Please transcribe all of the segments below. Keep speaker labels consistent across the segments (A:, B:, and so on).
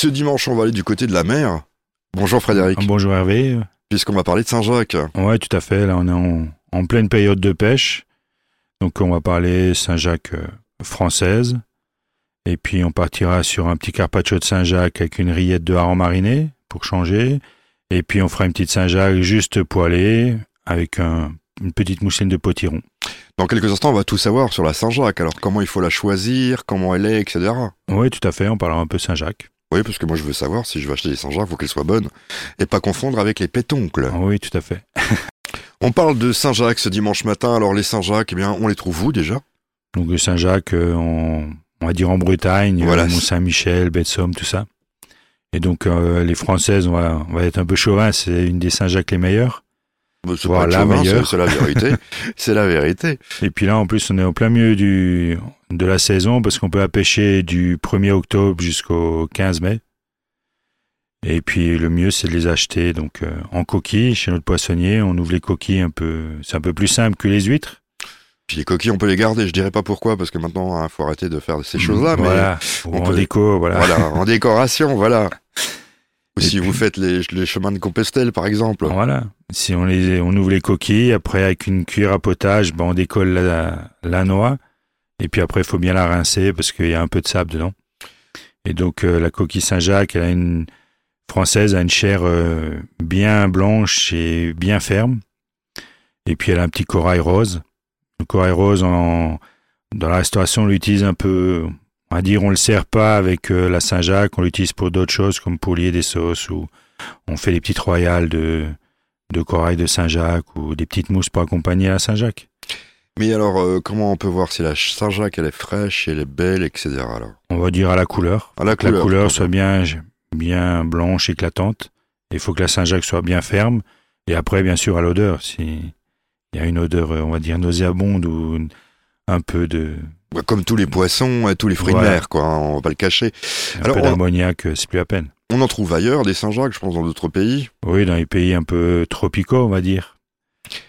A: Ce dimanche, on va aller du côté de la mer. Bonjour Frédéric.
B: Bonjour Hervé.
A: Puisqu'on va parler de Saint-Jacques.
B: Ouais, tout à fait. Là, on est en, pleine période de pêche. Donc, on va parler Saint-Jacques euh, française. Et puis, on partira sur un petit carpaccio de Saint-Jacques avec une rillette de hareng mariné pour changer. Et puis, on fera une petite Saint-Jacques juste poêlée avec une petite mousseline de potiron.
A: Dans quelques instants, on va tout savoir sur la Saint-Jacques. Alors, comment il faut la choisir, comment elle est, etc.
B: Oui, tout à fait. On parlera un peu Saint-Jacques.
A: Oui, parce que moi, je veux savoir si je vais acheter des Saint-Jacques, il faut qu'elles soient bonnes. Et pas confondre avec les pétoncles.
B: Oui, tout à fait.
A: on parle de Saint-Jacques ce dimanche matin. Alors, les Saint-Jacques, eh bien, on les trouve où déjà?
B: Donc, Saint-Jacques, euh, on, va dire en Bretagne, voilà. Mont-Saint-Michel, baie tout ça. Et donc, euh, les Françaises, on va, on va être un peu chauvin, c'est une des Saint-Jacques les meilleures.
A: C'est voilà, c'est la vérité. c'est la vérité.
B: Et puis là, en plus, on est au plein milieu du, de la saison parce qu'on peut la pêcher du 1er octobre jusqu'au 15 mai. Et puis le mieux, c'est de les acheter donc euh, en coquille chez notre poissonnier. On ouvre les coquilles un peu, c'est un peu plus simple que les huîtres.
A: Puis les coquilles, on peut les garder. Je dirais pas pourquoi, parce que maintenant, il hein, faut arrêter de faire ces choses-là.
B: Voilà.
A: Mais
B: en déco, voilà.
A: Voilà, en décoration, voilà. Ou si vous faites les, chemins de Compostelle, par exemple.
B: Voilà. Si on les, on ouvre les coquilles, après avec une cuillère à potage, ben on décolle la, la noix. Et puis après, il faut bien la rincer parce qu'il y a un peu de sable dedans. Et donc euh, la coquille Saint-Jacques, elle a une française a une chair euh, bien blanche et bien ferme. Et puis elle a un petit corail rose. Le corail rose, en, dans la restauration, on l'utilise un peu, on va dire, on le sert pas avec euh, la Saint-Jacques, on l'utilise pour d'autres choses comme pour lier des sauces ou on fait des petites royales de, de corail de Saint-Jacques ou des petites mousses pour accompagner la Saint-Jacques.
A: Mais alors, euh, comment on peut voir si la Saint-Jacques, elle est fraîche, elle est belle, etc. Alors?
B: On va dire à la couleur.
A: À la couleur.
B: Que la couleur soit bien, bien blanche, éclatante. Il faut que la Saint-Jacques soit bien ferme. Et après, bien sûr, à l'odeur. Si il y a une odeur, euh, on va dire, nauséabonde ou un peu de...
A: Comme tous les poissons et tous les fruits de mer, quoi. Hein, on va pas le cacher.
B: Un alors, peu d'ammoniac, euh, c'est plus à peine.
A: On en trouve ailleurs, des Saint-Jacques, je pense, dans d'autres pays.
B: Oui, dans les pays un peu tropicaux, on va dire.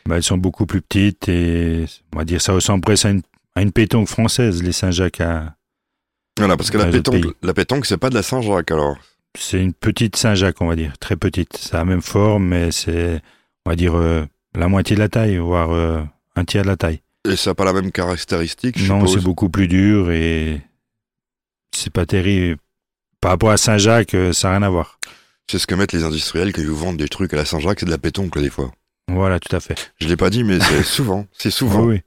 B: Bah, elles sont beaucoup plus petites et on va dire ça ressemble presque à une, à une pétonque française, les Saint-Jacques à.
A: Voilà, parce que la pétonque, la pétonque, c'est pas de la Saint-Jacques alors.
B: C'est une petite Saint-Jacques, on va dire, très petite. Ça a la même forme, mais c'est, on va dire, euh, la moitié de la taille, voire euh, un tiers de la taille.
A: Et ça n'a pas la même caractéristique
B: Non, c'est beaucoup plus dur et c'est pas terrible. Par rapport à Saint-Jacques, euh, ça n'a rien à voir.
A: C'est ce que mettent les industriels ils vous vendent des trucs à la Saint-Jacques, c'est de la pétonque des fois.
B: Voilà, tout à fait.
A: Je l'ai pas dit, mais c'est souvent. C'est souvent.
B: Oui.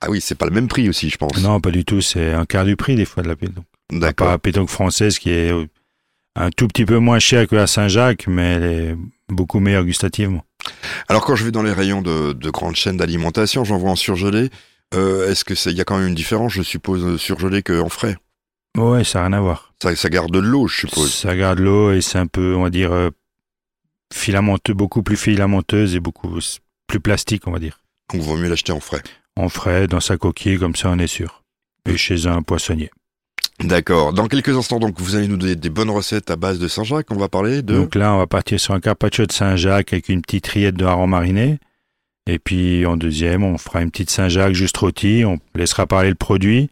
A: Ah oui, c'est pas le même prix aussi, je pense.
B: Non, pas du tout. C'est un quart du prix des fois de la pétanque.
A: D'accord.
B: La pétanque française qui est un tout petit peu moins chère que la Saint-Jacques, mais elle est beaucoup meilleure gustativement.
A: Alors quand je vais dans les rayons de, de grandes chaînes d'alimentation, j'en vois en surgelé. Euh, Est-ce que c'est il y a quand même une différence, je suppose, surgelé qu'en frais?
B: Ouais, ça n'a rien à voir.
A: Ça, ça garde de l'eau, je suppose.
B: Ça garde l'eau et c'est un peu, on va dire, euh, filamenteux, beaucoup plus filamenteuse et beaucoup plus plastique, on va dire.
A: Donc, vaut mieux l'acheter en frais.
B: En frais, dans sa coquille, comme ça, on est sûr. Et chez un poissonnier.
A: D'accord. Dans quelques instants, donc, vous allez nous donner des bonnes recettes à base de Saint-Jacques. On va parler de.
B: Donc là, on va partir sur un carpaccio de Saint-Jacques avec une petite rillette de hareng mariné. Et puis, en deuxième, on fera une petite Saint-Jacques juste rôtie. On laissera parler le produit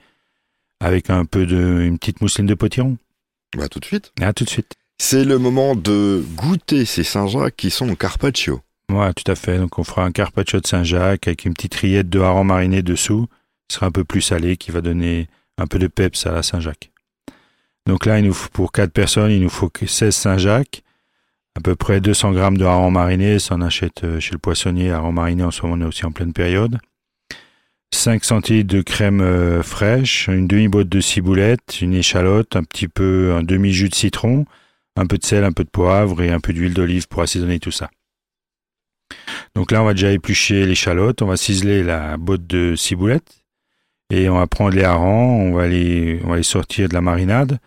B: avec un peu de, une petite mousseline de potiron.
A: Bah, tout de suite.
B: À tout de suite.
A: C'est le moment de goûter ces Saint-Jacques qui sont au carpaccio.
B: Ouais, tout à fait. Donc on fera un carpaccio de Saint-Jacques avec une petite rillette de hareng mariné dessous. Ce sera un peu plus salé qui va donner un peu de peps à la Saint-Jacques. Donc là, nous faut, pour 4 personnes, il nous faut 16 Saint-Jacques, à peu près 200 grammes de hareng mariné. Ça, on achète euh, chez le poissonnier. Hareng mariné, en ce moment, on est aussi en pleine période. 5 centilitres de crème euh, fraîche, une demi-botte de ciboulette, une échalote, un petit peu, un demi-jus de citron, un peu de sel, un peu de poivre et un peu d'huile d'olive pour assaisonner tout ça. Donc là, on va déjà éplucher l'échalote, on va ciseler la botte de ciboulette et on va prendre les harengs, on va les, on va les sortir de la marinade.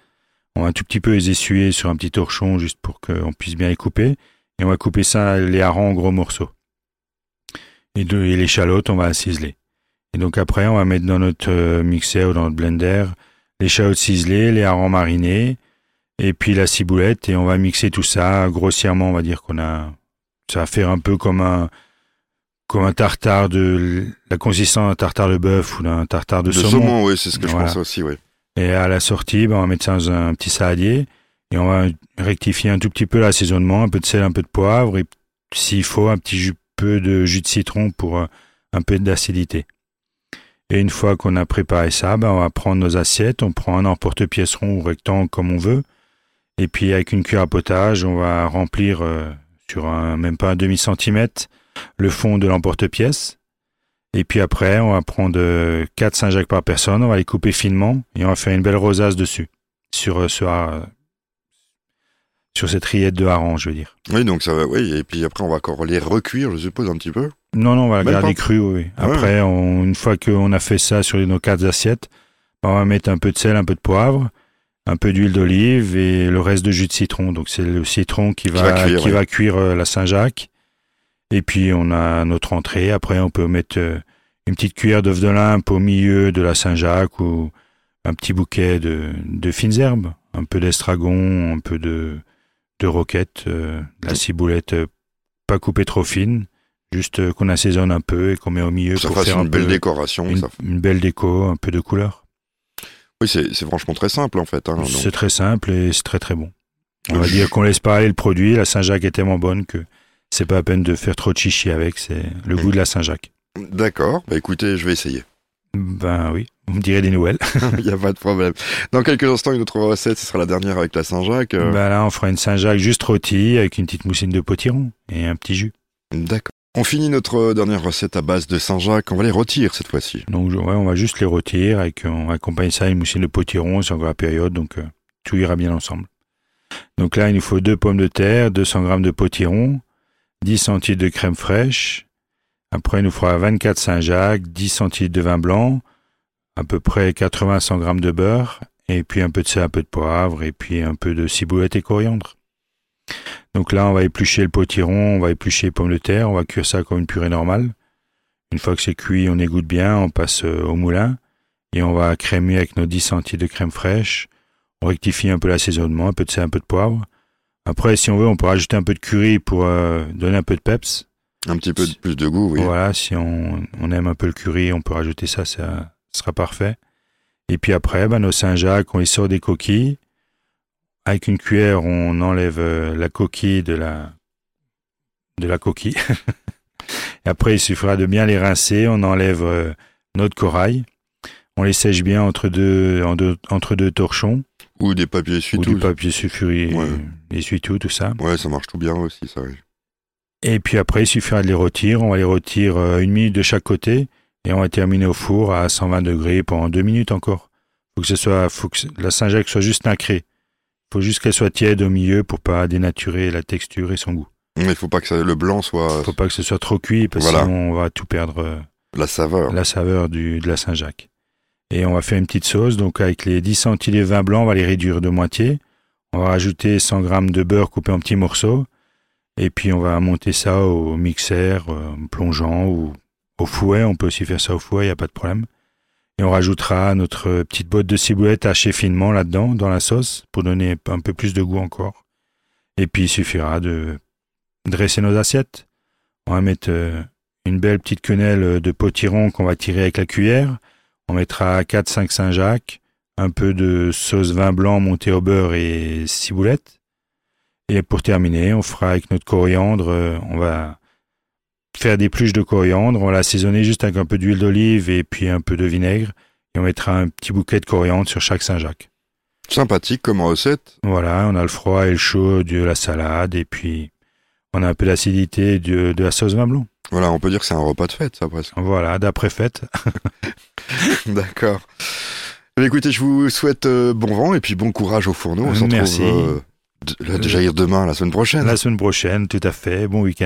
B: On va un tout petit peu les essuyer sur un petit torchon juste pour qu'on puisse bien les couper. Et on va couper ça, les harengs en gros morceaux. Et, et l'échalote, on va ciseler. Et donc après, on va mettre dans notre euh, mixeur ou dans notre blender l'échalote ciselée, les harengs marinés, et puis la ciboulette et on va mixer tout ça grossièrement. On va dire qu'on a, ça va faire un peu comme un, comme un tartare de la consistance d'un tartare de bœuf ou d'un tartare de,
A: de saumon. oui, c'est ce que je pense aussi, oui.
B: Et à la sortie, ben, on va mettre ça dans un petit saladier Et on va rectifier un tout petit peu l'assaisonnement, un peu de sel, un peu de poivre, et s'il faut, un petit peu de jus de citron pour euh, un peu d'acidité. Et une fois qu'on a préparé ça, ben on va prendre nos assiettes, on prend un emporte-pièce rond ou rectangle comme on veut, et puis avec une cuillère à potage, on va remplir euh, sur un, même pas un demi centimètre le fond de l'emporte-pièce. Et puis après, on va prendre 4 euh, Saint-Jacques par personne, on va les couper finement et on va faire une belle rosace dessus sur euh, ce, sur cette rillette de hareng, je veux dire.
A: Oui, donc ça va, oui, et puis après on va encore les recuire, je suppose, un petit peu.
B: Non, non, on va garder cru, oui. Après, une fois qu'on a fait ça sur nos quatre assiettes, on va mettre un peu de sel, un peu de poivre, un peu d'huile d'olive et le reste de jus de citron. Donc c'est le citron qui va, qui va cuire, euh, la Saint-Jacques. Et puis on a notre entrée. Après, on peut mettre euh, une petite cuillère d'œuf de limpe au milieu de la Saint-Jacques ou un petit bouquet de, de fines herbes, un peu d'estragon, un peu de, de roquette, euh, la ciboulette pas coupée trop fine Juste euh, qu'on assaisonne un peu et qu'on met au milieu
A: ça
B: pour faire
A: une belle décoration.
B: Une,
A: ça.
B: une, belle déco, un peu de couleur.
A: Oui, c'est franchement très simple en fait. Hein,
B: c'est très simple et c'est très très bon. On va dire qu'on laisse pas aller le produit. La Saint-Jacques est tellement bonne que c'est pas à peine de faire trop de chichi avec. C'est le goût de la Saint-Jacques.
A: D'accord. Bah écoutez, je vais essayer.
B: Ben oui, vous me direz des nouvelles.
A: Il n'y a pas de problème. Dans quelques instants, une autre recette, ce sera la dernière avec la Saint-Jacques.
B: Ben là, on fera une Saint-Jacques juste rôtie avec une petite moussine de potiron et un petit jus.
A: D'accord. On finit notre dernière recette à base de Saint-Jacques. On va les rôtir cette fois-ci.
B: Donc ouais, on va juste les rôtir et on accompagne ça à une moussine de potiron. C'est encore la période, donc euh, tout ira bien ensemble. Donc là, il nous faut deux pommes de terre, 200 g de potiron, 10 centilitres de crème fraîche. Après, il nous fera 24 Saint-Jacques, 10 centilitres de vin blanc, à peu près 80-100 g de beurre, et puis un peu de sel, un peu de poivre, et puis un peu de ciboulette et coriandre. Donc là, on va éplucher le potiron, on va éplucher les pommes de terre, on va cuire ça comme une purée normale. Une fois que c'est cuit, on égoutte bien, on passe euh, au moulin et on va crémer avec nos 10 centilitres de crème fraîche. On rectifie un peu l'assaisonnement, un peu de sel, un peu de poivre. Après, si on veut, on peut rajouter un peu de curry pour euh, donner un peu de peps.
A: Un petit peu plus de goût, oui.
B: Voilà, si on, aime un peu le curry, on peut rajouter ça, ça sera parfait. Et puis après, ben, nos Saint-Jacques, on les sort des coquilles. Avec une cuillère, on enlève euh, la coquille de la, de la coquille. Et après, il suffira de bien les rincer. On enlève euh, notre corail. On les sèche bien entre deux, entre deux torchons.
A: Ou des papiers essuie-tout.
B: Ou du papier sulfuré, ouais. essuie-tout, tout ça.
A: Ouais, ça marche tout bien aussi, ça.
B: Et puis après, il suffira de les rôtir. On va les rôtir euh, une minute de chaque côté. Et on va terminer au four à 120 degrés pendant deux minutes encore. Faut que ce soit, faut que la Saint-Jacques soit juste nacrée faut juste qu'elle soit tiède au milieu pour pas dénaturer la texture et son goût.
A: Mais il faut pas que le blanc soit.
B: Faut pas que ce soit trop cuit parce que sinon on va tout perdre. Euh,
A: la saveur.
B: La saveur du, de la Saint-Jacques. Et on va faire une petite sauce. Donc avec les 10 centilitres de vin blanc, on va les réduire de moitié. On va rajouter 100 grammes de beurre coupé en petits morceaux. Et puis on va monter ça au mixeur, euh, plongeant ou au fouet. On peut aussi faire ça au fouet, il n'y a pas de problème. Et on rajoutera notre petite botte de ciboulette hachée finement là-dedans, dans la sauce, pour donner un peu plus de goût encore. Et puis il suffira de dresser nos assiettes. On va mettre euh, une belle petite quenelle de potiron qu'on va tirer avec la cuillère. On mettra 4-5 Saint-Jacques, un peu de sauce vin blanc monté au beurre et ciboulette. Et pour terminer, on fera avec notre coriandre, euh, on va faire des pluches de coriandre, on va l'assaisonner juste avec un peu d'huile d'olive et puis un peu de vinaigre. Et on mettra un petit bouquet de coriandre sur chaque Saint-Jacques.
A: Sympathique comme recette.
B: Voilà, on a le froid et le chaud de la salade et puis on a un peu d'acidité de, de la sauce vin blanc.
A: Voilà, on peut dire que c'est un repas de fête, ça presque.
B: Voilà, d'après fête.
A: D'accord. Eh écoutez, je vous souhaite euh, bon vent et puis bon courage au fourneau. On se
B: Merci.
A: retrouve euh, de, demain, la semaine prochaine.
B: La semaine prochaine, tout à fait. Bon week-end.